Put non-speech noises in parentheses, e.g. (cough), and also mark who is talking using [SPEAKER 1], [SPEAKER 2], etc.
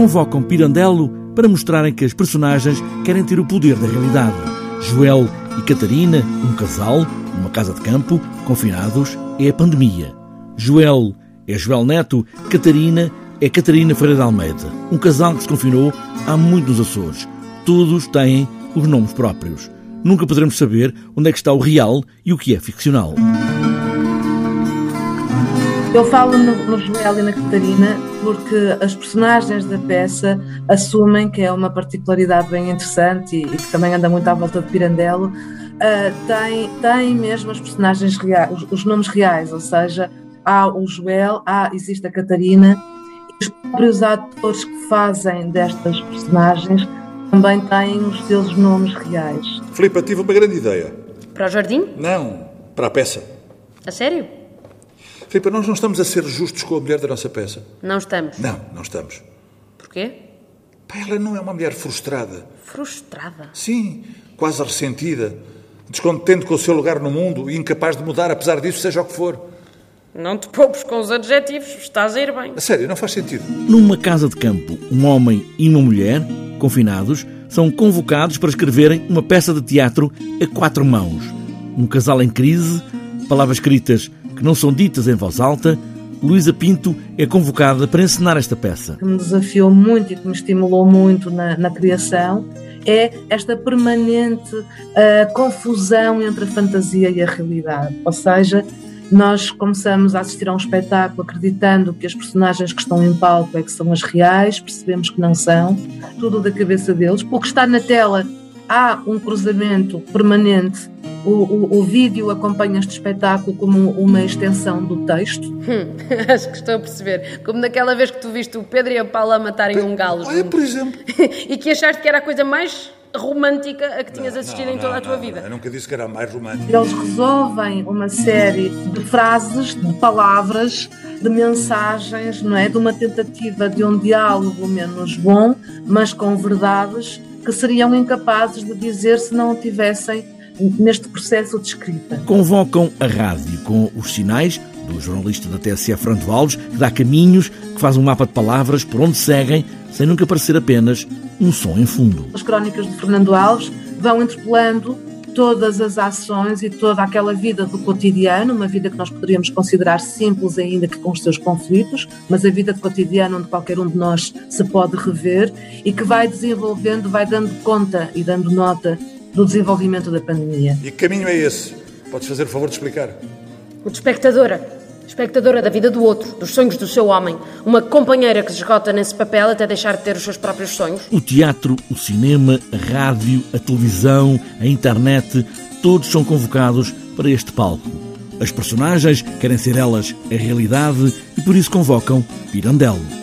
[SPEAKER 1] convocam Pirandello para mostrarem que as personagens querem ter o poder da realidade. Joel e Catarina, um casal, numa casa de campo, confinados, é a pandemia. Joel é Joel Neto, Catarina é Catarina Ferreira de Almeida, um casal que se confinou há muito nos Açores. Todos têm os nomes próprios. Nunca poderemos saber onde é que está o real e o que é ficcional.
[SPEAKER 2] Eu falo no, no Joel e na Catarina porque as personagens da peça assumem que é uma particularidade bem interessante e, e que também anda muito à volta de Pirandello. Uh, tem, tem mesmo as personagens reais, os, os, nomes reais, ou seja, há o Joel, há, existe a Catarina e os próprios atores que fazem destas personagens também têm os seus nomes reais.
[SPEAKER 3] Filipe, tive uma grande ideia.
[SPEAKER 4] Para o jardim?
[SPEAKER 3] Não, para a peça.
[SPEAKER 4] A sério?
[SPEAKER 3] Filipe, nós não estamos a ser justos com a mulher da nossa peça.
[SPEAKER 4] Não estamos?
[SPEAKER 3] Não, não estamos.
[SPEAKER 4] Porquê?
[SPEAKER 3] Pá, ela não é uma mulher frustrada.
[SPEAKER 4] Frustrada?
[SPEAKER 3] Sim, quase ressentida, descontente com o seu lugar no mundo e incapaz de mudar, apesar disso, seja o que for.
[SPEAKER 4] Não te poupes com os adjetivos, estás a ir bem.
[SPEAKER 3] A sério, não faz sentido.
[SPEAKER 1] Numa casa de campo, um homem e uma mulher, confinados, são convocados para escreverem uma peça de teatro a quatro mãos. Um casal em crise, palavras escritas que não são ditas em voz alta, Luísa Pinto é convocada para encenar esta peça.
[SPEAKER 2] Que me desafiou muito e que me estimulou muito na, na criação é esta permanente uh, confusão entre a fantasia e a realidade. Ou seja, nós começamos a assistir a um espetáculo acreditando que as personagens que estão em palco é que são as reais, percebemos que não são, tudo da cabeça deles. O que está na tela há um cruzamento permanente. O, o, o, vídeo acompanha este espetáculo como uma extensão do texto.
[SPEAKER 4] Hum, (laughs) acho que estou a perceber. Como naquela vez que tu viste o Pedro e a Paula matarem um galo.
[SPEAKER 3] Olha, por exemplo. (laughs)
[SPEAKER 4] e que achaste que era a coisa mais romântica a que tinhas não, assistido
[SPEAKER 3] não,
[SPEAKER 4] em toda
[SPEAKER 3] não,
[SPEAKER 4] a tua vida.
[SPEAKER 3] Eu nunca disse que era a mais romântica.
[SPEAKER 2] Eles resolvem uma série de frases, de palavras, de mensagens, não é? De uma tentativa de um diálogo menos bom, mas com verdades que seriam incapazes de dizer se não tivessem neste processo de escrita.
[SPEAKER 1] Convocam a rádio com os sinais do jornalista da TSF Fernando Alves, que dá caminhos, que faz um mapa de palavras por onde seguem, sem nunca parecer apenas um som em fundo.
[SPEAKER 2] As crónicas de Fernando Alves vão interpelando todas as ações e toda aquela vida do cotidiano, uma vida que nós poderíamos considerar simples ainda que com os seus conflitos, mas a vida de cotidiano onde qualquer um de nós se pode rever e que vai desenvolvendo, vai dando conta e dando nota do desenvolvimento da pandemia.
[SPEAKER 3] E que caminho é esse? Podes fazer o favor de explicar?
[SPEAKER 4] O de espectadora espectadora da vida do outro, dos sonhos do seu homem, uma companheira que se esgota nesse papel até deixar de ter os seus próprios sonhos.
[SPEAKER 1] O teatro, o cinema, a rádio, a televisão, a internet, todos são convocados para este palco. As personagens querem ser elas a realidade e por isso convocam Pirandello.